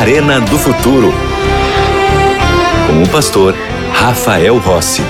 Arena do Futuro. Com o pastor Rafael Rossi.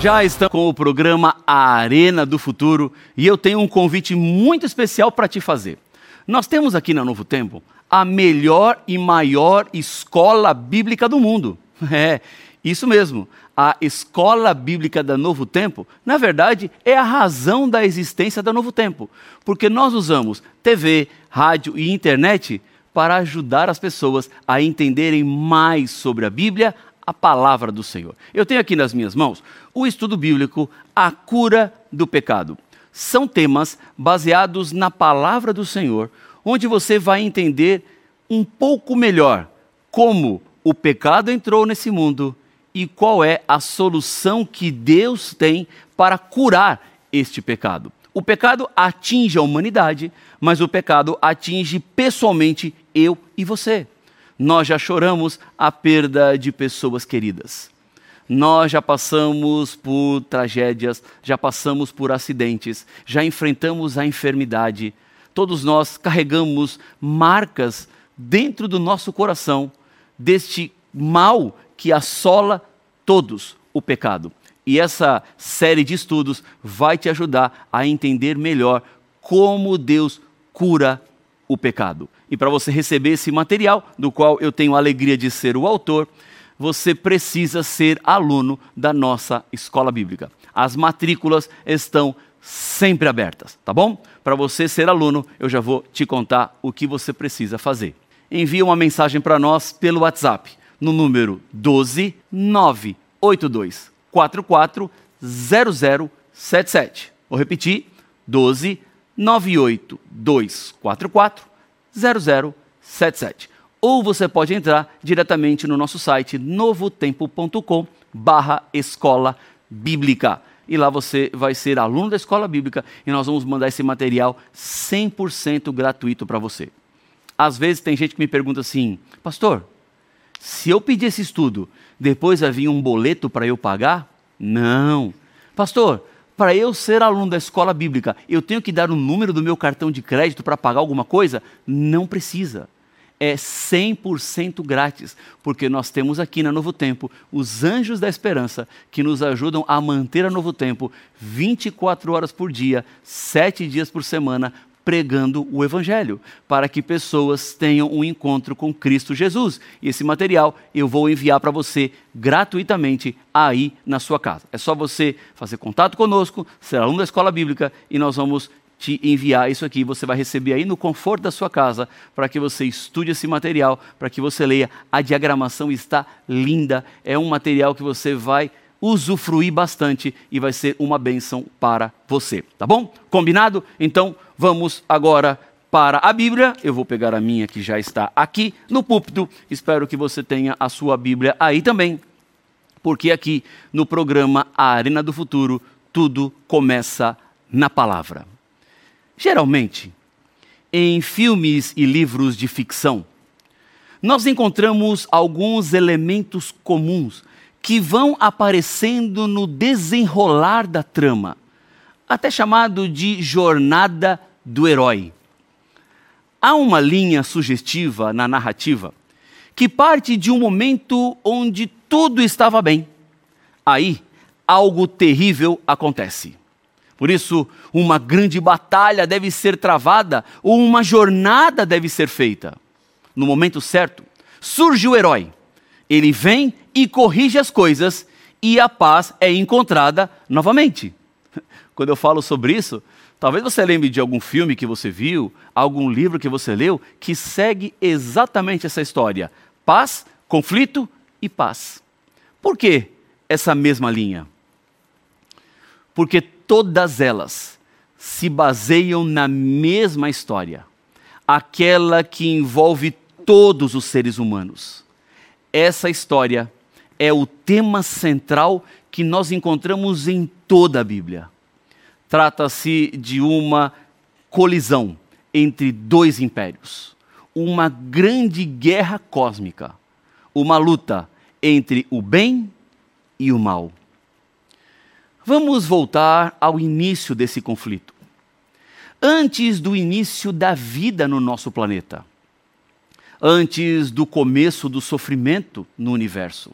Já estamos com o programa Arena do Futuro e eu tenho um convite muito especial para te fazer. Nós temos aqui na Novo Tempo a melhor e maior escola bíblica do mundo. É, isso mesmo. A escola bíblica da Novo Tempo, na verdade, é a razão da existência da Novo Tempo, porque nós usamos TV, rádio e internet para ajudar as pessoas a entenderem mais sobre a Bíblia, a palavra do Senhor. Eu tenho aqui nas minhas mãos o estudo bíblico A Cura do Pecado. São temas baseados na palavra do Senhor, onde você vai entender um pouco melhor como o pecado entrou nesse mundo e qual é a solução que Deus tem para curar este pecado. O pecado atinge a humanidade, mas o pecado atinge pessoalmente eu e você. Nós já choramos a perda de pessoas queridas. Nós já passamos por tragédias, já passamos por acidentes, já enfrentamos a enfermidade. Todos nós carregamos marcas dentro do nosso coração deste mal que assola todos o pecado. E essa série de estudos vai te ajudar a entender melhor como Deus cura o pecado. E para você receber esse material, do qual eu tenho a alegria de ser o autor, você precisa ser aluno da nossa escola bíblica. As matrículas estão sempre abertas, tá bom? Para você ser aluno, eu já vou te contar o que você precisa fazer. Envie uma mensagem para nós pelo WhatsApp no número 12 982 44 0077. Vou repetir: 12 982 44 0077. Ou você pode entrar diretamente no nosso site novotempo.com barra escola bíblica. E lá você vai ser aluno da escola bíblica e nós vamos mandar esse material 100% gratuito para você. Às vezes tem gente que me pergunta assim, pastor, se eu pedir esse estudo, depois vai vir um boleto para eu pagar? Não. Pastor, para eu ser aluno da escola bíblica, eu tenho que dar o número do meu cartão de crédito para pagar alguma coisa? Não precisa. É 100% grátis, porque nós temos aqui na Novo Tempo os anjos da esperança que nos ajudam a manter a Novo Tempo 24 horas por dia, 7 dias por semana, pregando o Evangelho, para que pessoas tenham um encontro com Cristo Jesus. E esse material eu vou enviar para você gratuitamente aí na sua casa. É só você fazer contato conosco, ser aluno da escola bíblica e nós vamos te enviar isso aqui. Você vai receber aí no conforto da sua casa para que você estude esse material, para que você leia. A diagramação está linda, é um material que você vai usufruir bastante e vai ser uma bênção para você, tá bom? Combinado? Então vamos agora para a Bíblia. Eu vou pegar a minha que já está aqui no púlpito. Espero que você tenha a sua Bíblia aí também, porque aqui no programa A Arena do Futuro tudo começa na palavra. Geralmente, em filmes e livros de ficção, nós encontramos alguns elementos comuns que vão aparecendo no desenrolar da trama, até chamado de jornada do herói. Há uma linha sugestiva na narrativa que parte de um momento onde tudo estava bem. Aí, algo terrível acontece. Por isso, uma grande batalha deve ser travada ou uma jornada deve ser feita. No momento certo, surge o herói. Ele vem e corrige as coisas e a paz é encontrada novamente. Quando eu falo sobre isso, talvez você lembre de algum filme que você viu, algum livro que você leu, que segue exatamente essa história: paz, conflito e paz. Por que essa mesma linha? Porque todas elas se baseiam na mesma história, aquela que envolve todos os seres humanos. Essa história é o tema central que nós encontramos em toda a Bíblia. Trata-se de uma colisão entre dois impérios, uma grande guerra cósmica, uma luta entre o bem e o mal. Vamos voltar ao início desse conflito. antes do início da vida no nosso planeta, antes do começo do sofrimento no universo.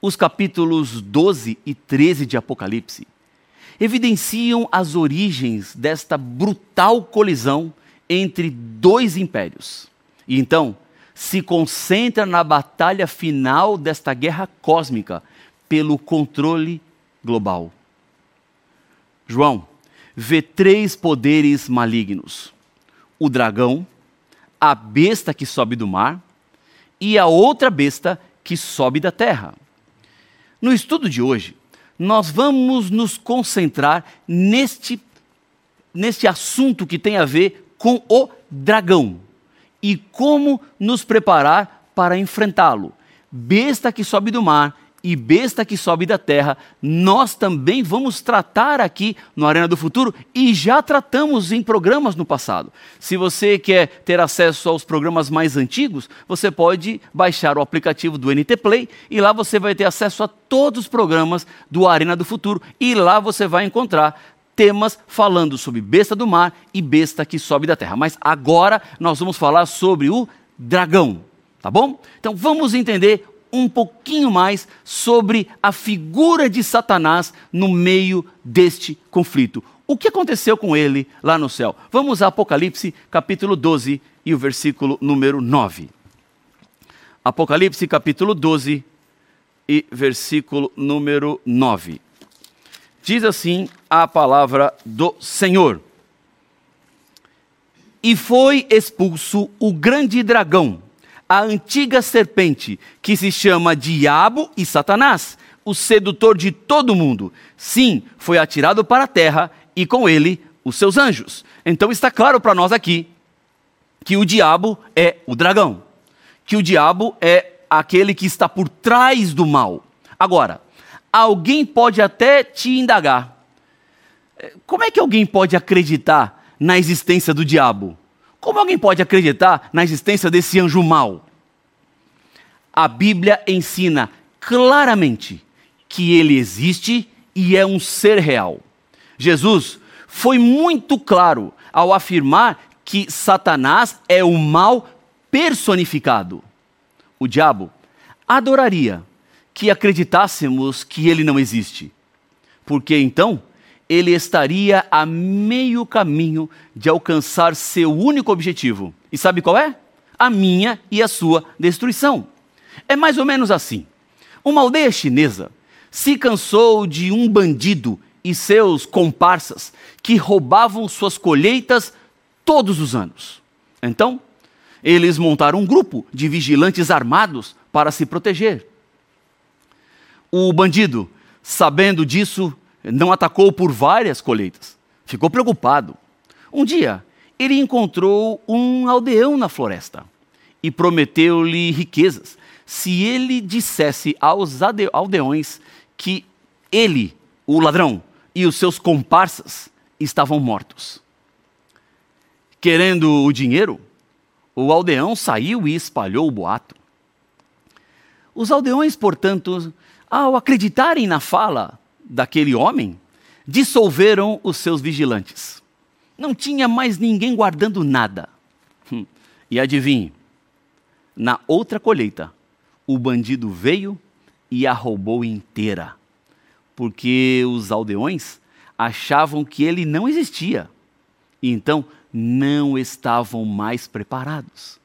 Os capítulos 12 e 13 de Apocalipse evidenciam as origens desta brutal colisão entre dois impérios. E então se concentra na batalha final desta guerra cósmica pelo controle global. João vê três poderes malignos: o dragão, a besta que sobe do mar e a outra besta que sobe da terra. No estudo de hoje, nós vamos nos concentrar neste, neste assunto que tem a ver com o dragão e como nos preparar para enfrentá-lo. Besta que sobe do mar e besta que sobe da terra, nós também vamos tratar aqui no Arena do Futuro e já tratamos em programas no passado. Se você quer ter acesso aos programas mais antigos, você pode baixar o aplicativo do NT Play e lá você vai ter acesso a todos os programas do Arena do Futuro e lá você vai encontrar temas falando sobre besta do mar e besta que sobe da terra. Mas agora nós vamos falar sobre o dragão, tá bom? Então vamos entender um pouquinho mais sobre a figura de Satanás no meio deste conflito. O que aconteceu com ele lá no céu? Vamos a Apocalipse, capítulo 12 e o versículo número 9. Apocalipse, capítulo 12 e versículo número 9. Diz assim a palavra do Senhor: E foi expulso o grande dragão a antiga serpente, que se chama Diabo e Satanás, o sedutor de todo mundo. Sim, foi atirado para a terra e com ele os seus anjos. Então está claro para nós aqui que o diabo é o dragão, que o diabo é aquele que está por trás do mal. Agora, alguém pode até te indagar: como é que alguém pode acreditar na existência do diabo? Como alguém pode acreditar na existência desse anjo mau? A Bíblia ensina claramente que ele existe e é um ser real. Jesus foi muito claro ao afirmar que Satanás é o mal personificado. O diabo adoraria que acreditássemos que ele não existe, porque então ele estaria a meio caminho de alcançar seu único objetivo. E sabe qual é? A minha e a sua destruição. É mais ou menos assim. Uma aldeia chinesa se cansou de um bandido e seus comparsas que roubavam suas colheitas todos os anos. Então, eles montaram um grupo de vigilantes armados para se proteger. O bandido, sabendo disso, não atacou por várias colheitas. Ficou preocupado. Um dia, ele encontrou um aldeão na floresta e prometeu-lhe riquezas se ele dissesse aos aldeões que ele, o ladrão, e os seus comparsas estavam mortos. Querendo o dinheiro, o aldeão saiu e espalhou o boato. Os aldeões, portanto, ao acreditarem na fala daquele homem, dissolveram os seus vigilantes. Não tinha mais ninguém guardando nada. Hum. E adivinhe, na outra colheita, o bandido veio e a roubou inteira, porque os aldeões achavam que ele não existia e então não estavam mais preparados.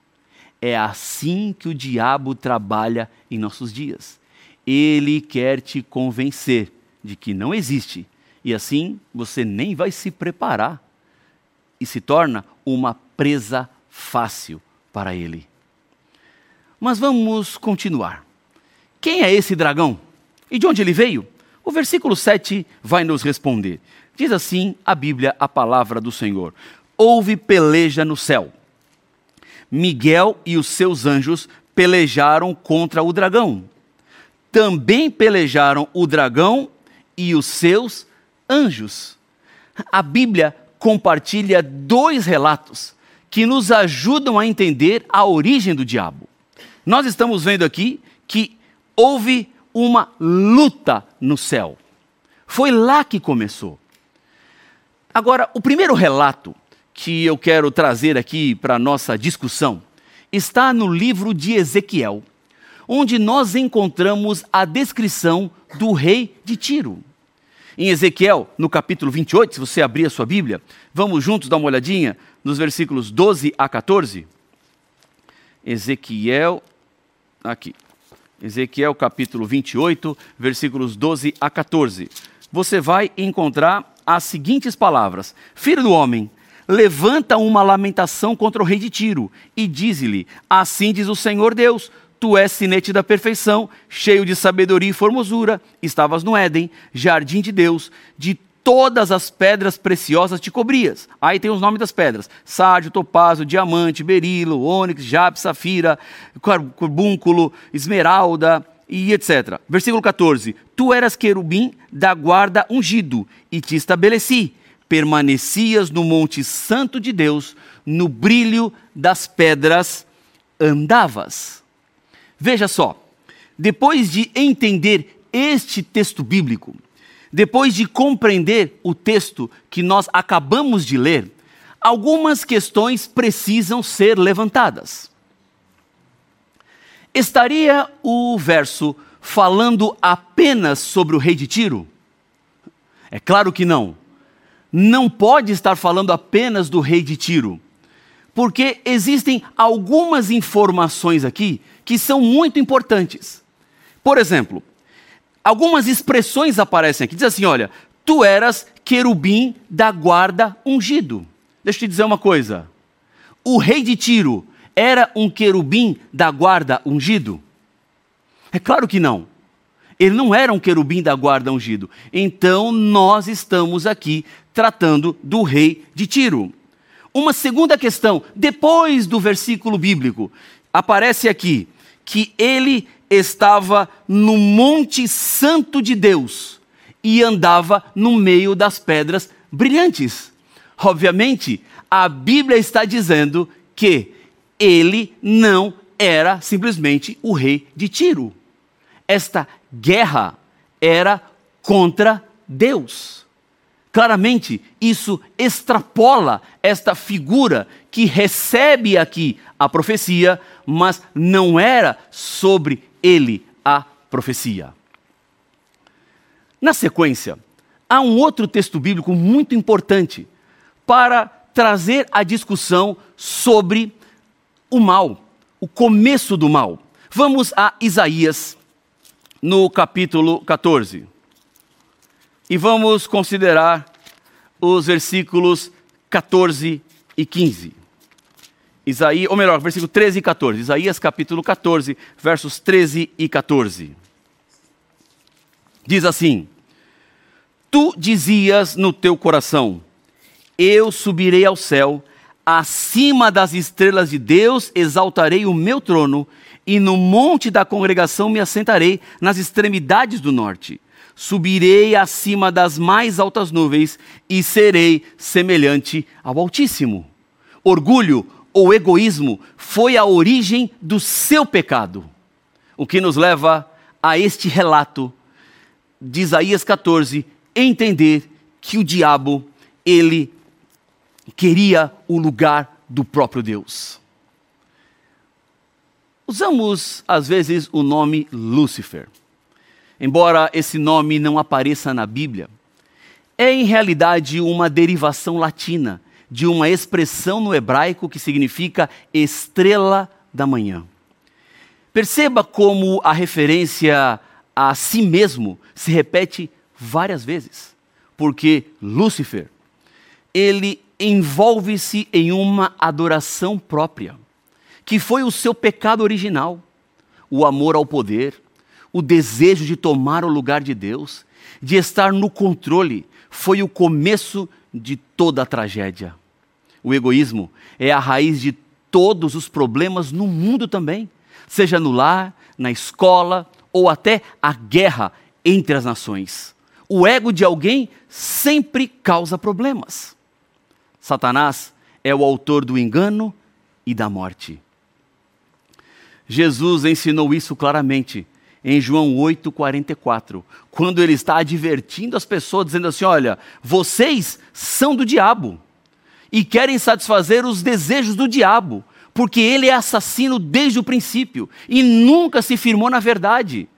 É assim que o diabo trabalha em nossos dias. Ele quer te convencer de que não existe. E assim você nem vai se preparar e se torna uma presa fácil para ele. Mas vamos continuar. Quem é esse dragão? E de onde ele veio? O versículo 7 vai nos responder. Diz assim a Bíblia, a palavra do Senhor: Houve peleja no céu. Miguel e os seus anjos pelejaram contra o dragão. Também pelejaram o dragão e os seus anjos. A Bíblia compartilha dois relatos que nos ajudam a entender a origem do diabo. Nós estamos vendo aqui que houve uma luta no céu. Foi lá que começou. Agora, o primeiro relato que eu quero trazer aqui para a nossa discussão está no livro de Ezequiel, onde nós encontramos a descrição do rei de Tiro. Em Ezequiel, no capítulo 28, se você abrir a sua Bíblia, vamos juntos dar uma olhadinha nos versículos 12 a 14. Ezequiel, aqui. Ezequiel capítulo 28, versículos 12 a 14. Você vai encontrar as seguintes palavras: Filho do homem, levanta uma lamentação contra o rei de Tiro e diz-lhe: Assim diz o Senhor Deus: Tu és sinete da perfeição, cheio de sabedoria e formosura. Estavas no Éden, jardim de Deus, de todas as pedras preciosas te cobrias. Aí tem os nomes das pedras: sárdio, topázio, diamante, berilo, ônix, jape, safira, carbúnculo, esmeralda e etc. Versículo 14: Tu eras querubim da guarda ungido e te estabeleci. Permanecias no monte santo de Deus, no brilho das pedras andavas. Veja só, depois de entender este texto bíblico, depois de compreender o texto que nós acabamos de ler, algumas questões precisam ser levantadas. Estaria o verso falando apenas sobre o rei de Tiro? É claro que não. Não pode estar falando apenas do rei de Tiro, porque existem algumas informações aqui que são muito importantes. Por exemplo, algumas expressões aparecem aqui. Diz assim: olha, tu eras querubim da guarda ungido. Deixa eu te dizer uma coisa. O rei de Tiro era um querubim da guarda ungido? É claro que não. Ele não era um querubim da guarda ungido. Então nós estamos aqui tratando do rei de Tiro. Uma segunda questão, depois do versículo bíblico, aparece aqui que ele estava no Monte Santo de Deus e andava no meio das pedras brilhantes. Obviamente, a Bíblia está dizendo que ele não era simplesmente o rei de Tiro. Esta guerra era contra Deus. Claramente, isso extrapola esta figura que recebe aqui a profecia, mas não era sobre ele a profecia. Na sequência, há um outro texto bíblico muito importante para trazer a discussão sobre o mal, o começo do mal. Vamos a Isaías, no capítulo 14. E vamos considerar os versículos 14 e 15. Isaías, ou melhor, versículo 13 e 14. Isaías capítulo 14, versos 13 e 14. Diz assim: Tu dizias no teu coração: Eu subirei ao céu, acima das estrelas de Deus exaltarei o meu trono, e no monte da congregação me assentarei nas extremidades do norte. Subirei acima das mais altas nuvens e serei semelhante ao Altíssimo. Orgulho ou egoísmo foi a origem do seu pecado. O que nos leva a este relato de Isaías 14, entender que o diabo, ele queria o lugar do próprio Deus. Usamos, às vezes, o nome Lúcifer. Embora esse nome não apareça na Bíblia, é em realidade uma derivação latina de uma expressão no hebraico que significa estrela da manhã. Perceba como a referência a si mesmo se repete várias vezes, porque Lúcifer, ele envolve-se em uma adoração própria, que foi o seu pecado original, o amor ao poder, o desejo de tomar o lugar de Deus, de estar no controle, foi o começo de toda a tragédia. O egoísmo é a raiz de todos os problemas no mundo também, seja no lar, na escola ou até a guerra entre as nações. O ego de alguém sempre causa problemas. Satanás é o autor do engano e da morte. Jesus ensinou isso claramente em João 8,44, quando ele está advertindo as pessoas, dizendo assim: Olha, vocês são do diabo e querem satisfazer os desejos do diabo, porque ele é assassino desde o princípio e nunca se firmou na verdade.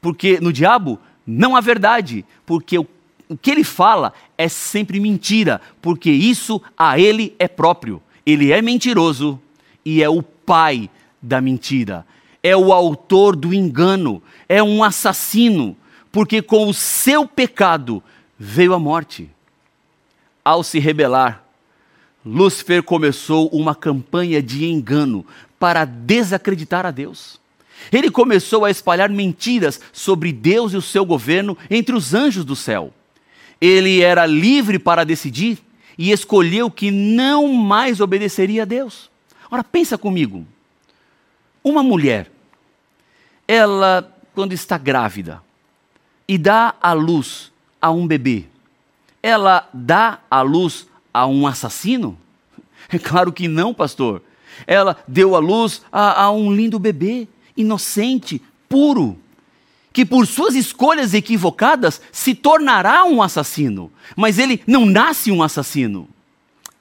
Porque no diabo não há verdade, porque o, o que ele fala é sempre mentira, porque isso a ele é próprio. Ele é mentiroso e é o pai da mentira, é o autor do engano, é um assassino, porque com o seu pecado veio a morte. Ao se rebelar, Lúcifer começou uma campanha de engano para desacreditar a Deus. Ele começou a espalhar mentiras sobre Deus e o seu governo entre os anjos do céu. Ele era livre para decidir e escolheu que não mais obedeceria a Deus. Ora, pensa comigo. Uma mulher, ela, quando está grávida e dá à luz a um bebê, ela dá à luz a um assassino? É claro que não, pastor. Ela deu à luz a, a um lindo bebê, inocente, puro, que por suas escolhas equivocadas se tornará um assassino, mas ele não nasce um assassino.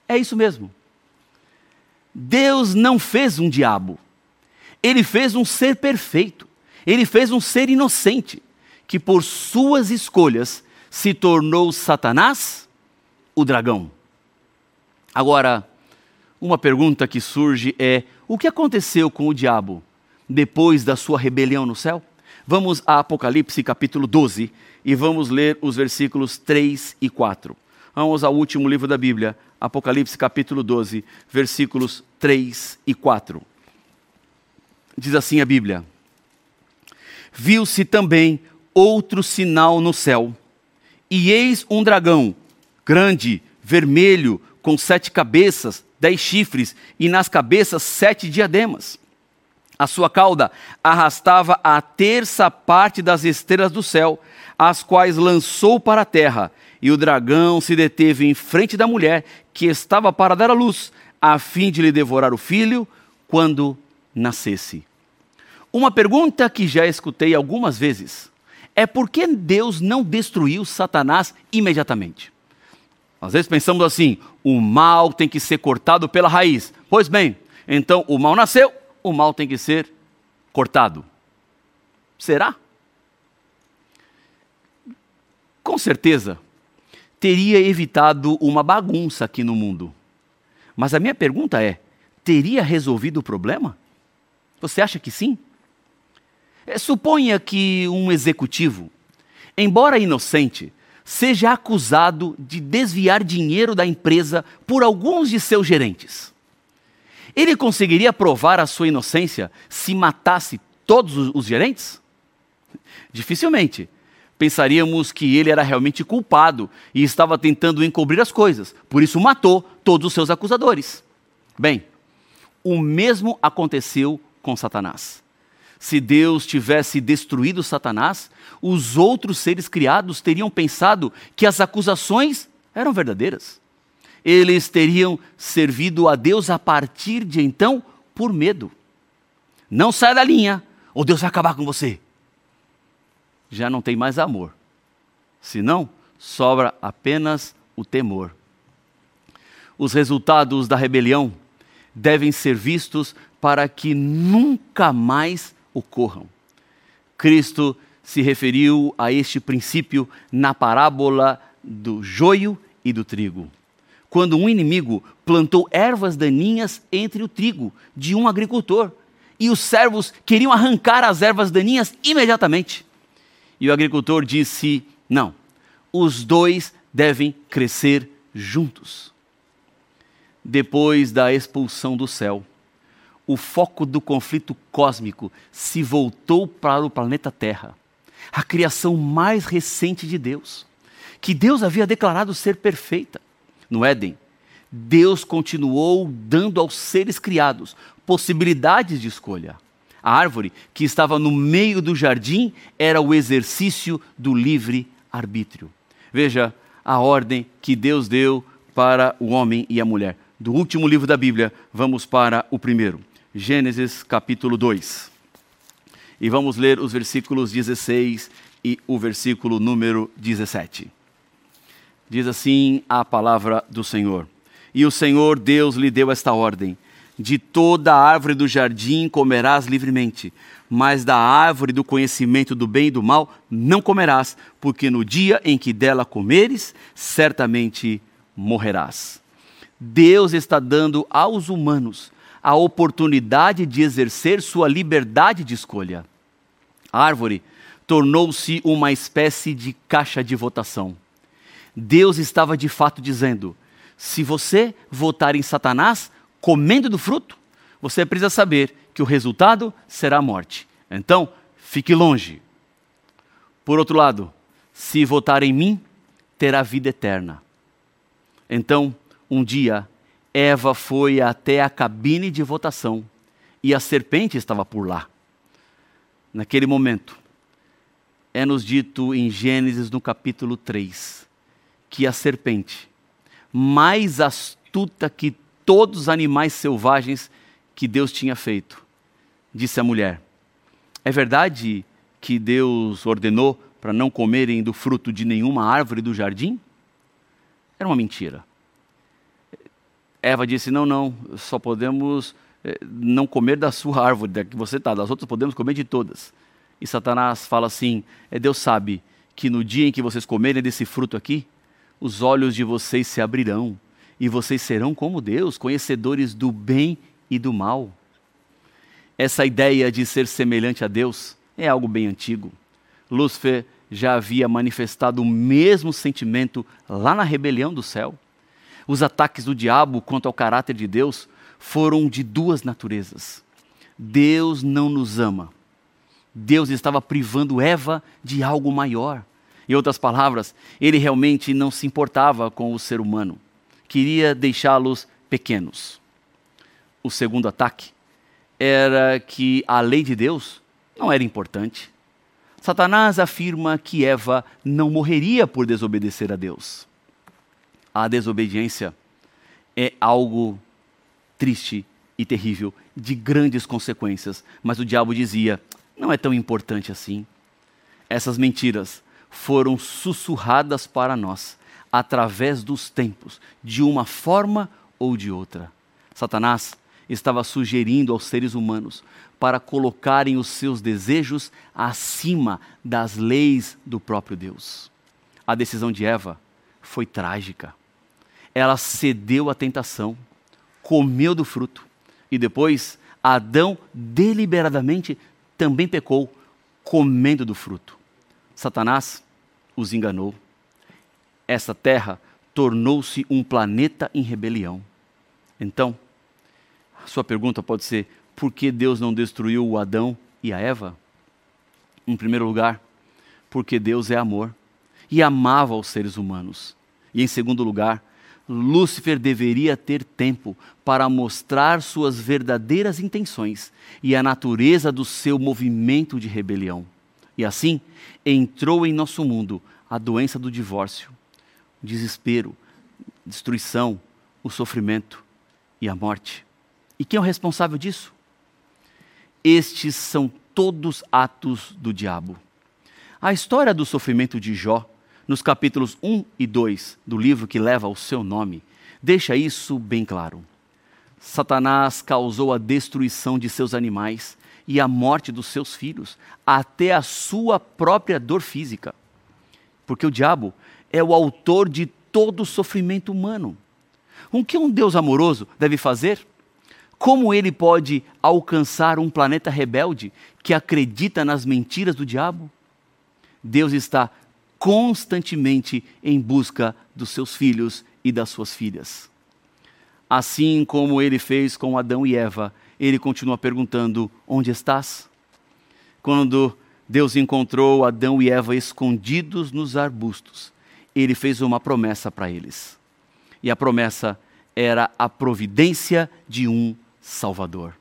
É isso mesmo. Deus não fez um diabo, ele fez um ser perfeito, ele fez um ser inocente, que por suas escolhas se tornou Satanás, o dragão. Agora, uma pergunta que surge é: o que aconteceu com o diabo depois da sua rebelião no céu? Vamos a Apocalipse capítulo 12 e vamos ler os versículos 3 e 4. Vamos ao último livro da Bíblia, Apocalipse capítulo 12, versículos 3 e 4. Diz assim a Bíblia: Viu-se também outro sinal no céu, e eis um dragão, grande, vermelho, com sete cabeças, dez chifres, e nas cabeças sete diademas. A sua cauda arrastava a terça parte das estrelas do céu, as quais lançou para a terra, e o dragão se deteve em frente da mulher que estava para dar à luz, a fim de lhe devorar o filho quando nascesse. Uma pergunta que já escutei algumas vezes é por que Deus não destruiu Satanás imediatamente? Às vezes pensamos assim: o mal tem que ser cortado pela raiz. Pois bem, então o mal nasceu, o mal tem que ser cortado. Será? Com certeza, teria evitado uma bagunça aqui no mundo. Mas a minha pergunta é: teria resolvido o problema? Você acha que sim? É, suponha que um executivo, embora inocente, seja acusado de desviar dinheiro da empresa por alguns de seus gerentes. Ele conseguiria provar a sua inocência se matasse todos os gerentes? Dificilmente. Pensaríamos que ele era realmente culpado e estava tentando encobrir as coisas, por isso matou todos os seus acusadores. Bem, o mesmo aconteceu com Satanás se Deus tivesse destruído Satanás, os outros seres criados teriam pensado que as acusações eram verdadeiras. Eles teriam servido a Deus a partir de então por medo. Não saia da linha, ou Deus vai acabar com você. Já não tem mais amor. Senão, sobra apenas o temor. Os resultados da rebelião devem ser vistos para que nunca mais ocorram. Cristo se referiu a este princípio na parábola do joio e do trigo. Quando um inimigo plantou ervas daninhas entre o trigo de um agricultor, e os servos queriam arrancar as ervas daninhas imediatamente. E o agricultor disse: Não, os dois devem crescer juntos. Depois da expulsão do céu, o foco do conflito cósmico se voltou para o planeta Terra, a criação mais recente de Deus, que Deus havia declarado ser perfeita. No Éden, Deus continuou dando aos seres criados possibilidades de escolha. A árvore que estava no meio do jardim era o exercício do livre arbítrio. Veja a ordem que Deus deu para o homem e a mulher. Do último livro da Bíblia, vamos para o primeiro. Gênesis capítulo 2. E vamos ler os versículos 16 e o versículo número 17. Diz assim a palavra do Senhor: E o Senhor Deus lhe deu esta ordem: De toda árvore do jardim comerás livremente, mas da árvore do conhecimento do bem e do mal não comerás, porque no dia em que dela comeres, certamente morrerás. Deus está dando aos humanos a oportunidade de exercer sua liberdade de escolha. A árvore tornou-se uma espécie de caixa de votação. Deus estava de fato dizendo: se você votar em Satanás comendo do fruto, você precisa saber que o resultado será a morte. Então, fique longe. Por outro lado, se votar em mim, terá vida eterna. Então, um dia, Eva foi até a cabine de votação e a serpente estava por lá. Naquele momento, é nos dito em Gênesis no capítulo 3 que a serpente, mais astuta que todos os animais selvagens que Deus tinha feito, disse à mulher: É verdade que Deus ordenou para não comerem do fruto de nenhuma árvore do jardim? Era uma mentira. Eva disse: Não, não, só podemos eh, não comer da sua árvore, da que você está, das outras podemos comer de todas. E Satanás fala assim: é, Deus sabe que no dia em que vocês comerem desse fruto aqui, os olhos de vocês se abrirão e vocês serão como Deus, conhecedores do bem e do mal. Essa ideia de ser semelhante a Deus é algo bem antigo. Lúcifer já havia manifestado o mesmo sentimento lá na rebelião do céu. Os ataques do diabo quanto ao caráter de Deus foram de duas naturezas. Deus não nos ama. Deus estava privando Eva de algo maior. Em outras palavras, ele realmente não se importava com o ser humano. Queria deixá-los pequenos. O segundo ataque era que a lei de Deus não era importante. Satanás afirma que Eva não morreria por desobedecer a Deus. A desobediência é algo triste e terrível, de grandes consequências, mas o diabo dizia: não é tão importante assim. Essas mentiras foram sussurradas para nós através dos tempos, de uma forma ou de outra. Satanás estava sugerindo aos seres humanos para colocarem os seus desejos acima das leis do próprio Deus. A decisão de Eva foi trágica. Ela cedeu à tentação, comeu do fruto e depois Adão deliberadamente também pecou comendo do fruto. Satanás os enganou. Essa terra tornou-se um planeta em rebelião. Então, sua pergunta pode ser: por que Deus não destruiu o Adão e a Eva? Em primeiro lugar, porque Deus é amor e amava os seres humanos. E em segundo lugar, Lúcifer deveria ter tempo para mostrar suas verdadeiras intenções e a natureza do seu movimento de rebelião. E assim entrou em nosso mundo a doença do divórcio, o desespero, destruição, o sofrimento e a morte. E quem é o responsável disso? Estes são todos atos do diabo. A história do sofrimento de Jó, nos capítulos 1 e 2 do livro que leva o seu nome, deixa isso bem claro. Satanás causou a destruição de seus animais e a morte dos seus filhos, até a sua própria dor física. Porque o diabo é o autor de todo o sofrimento humano. O que um Deus amoroso deve fazer? Como ele pode alcançar um planeta rebelde que acredita nas mentiras do diabo? Deus está constantemente em busca dos seus filhos e das suas filhas. Assim como ele fez com Adão e Eva, ele continua perguntando: Onde estás? Quando Deus encontrou Adão e Eva escondidos nos arbustos, ele fez uma promessa para eles. E a promessa era a providência de um Salvador.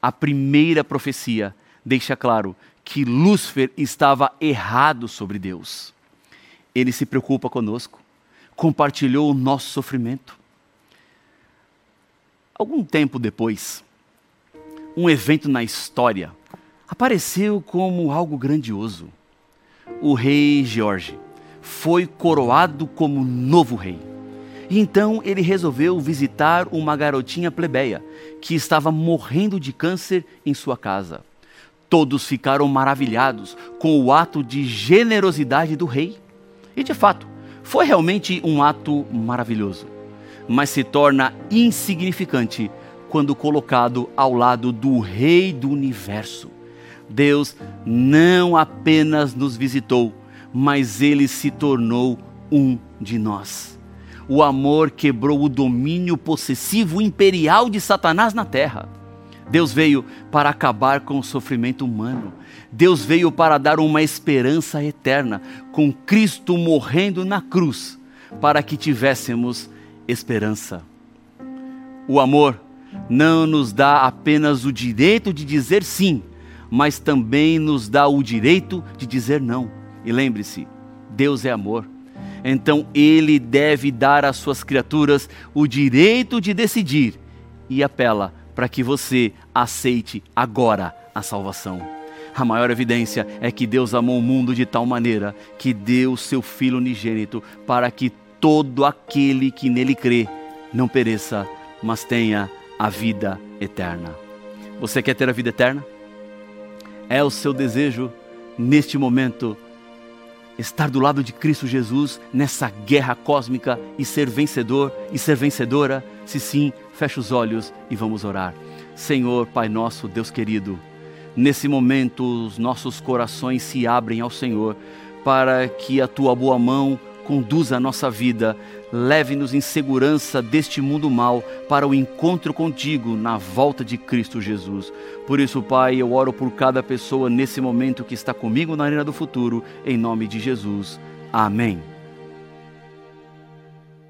A primeira profecia deixa claro que Lúcifer estava errado sobre Deus. Ele se preocupa conosco, compartilhou o nosso sofrimento. Algum tempo depois, um evento na história apareceu como algo grandioso. O rei George foi coroado como novo rei. E então ele resolveu visitar uma garotinha plebeia que estava morrendo de câncer em sua casa. Todos ficaram maravilhados com o ato de generosidade do rei. E de fato, foi realmente um ato maravilhoso, mas se torna insignificante quando colocado ao lado do Rei do universo. Deus não apenas nos visitou, mas ele se tornou um de nós. O amor quebrou o domínio possessivo imperial de Satanás na terra. Deus veio para acabar com o sofrimento humano. Deus veio para dar uma esperança eterna, com Cristo morrendo na cruz, para que tivéssemos esperança. O amor não nos dá apenas o direito de dizer sim, mas também nos dá o direito de dizer não. E lembre-se, Deus é amor. Então ele deve dar às suas criaturas o direito de decidir e apela para que você aceite agora a salvação. A maior evidência é que Deus amou o mundo de tal maneira que deu seu Filho unigênito para que todo aquele que nele crê não pereça, mas tenha a vida eterna. Você quer ter a vida eterna? É o seu desejo neste momento estar do lado de Cristo Jesus nessa guerra cósmica e ser vencedor e ser vencedora? Se sim, feche os olhos e vamos orar. Senhor, Pai nosso, Deus querido, nesse momento os nossos corações se abrem ao Senhor para que a tua boa mão conduza a nossa vida, leve-nos em segurança deste mundo mal para o encontro contigo na volta de Cristo Jesus. Por isso, Pai, eu oro por cada pessoa nesse momento que está comigo na arena do futuro, em nome de Jesus. Amém.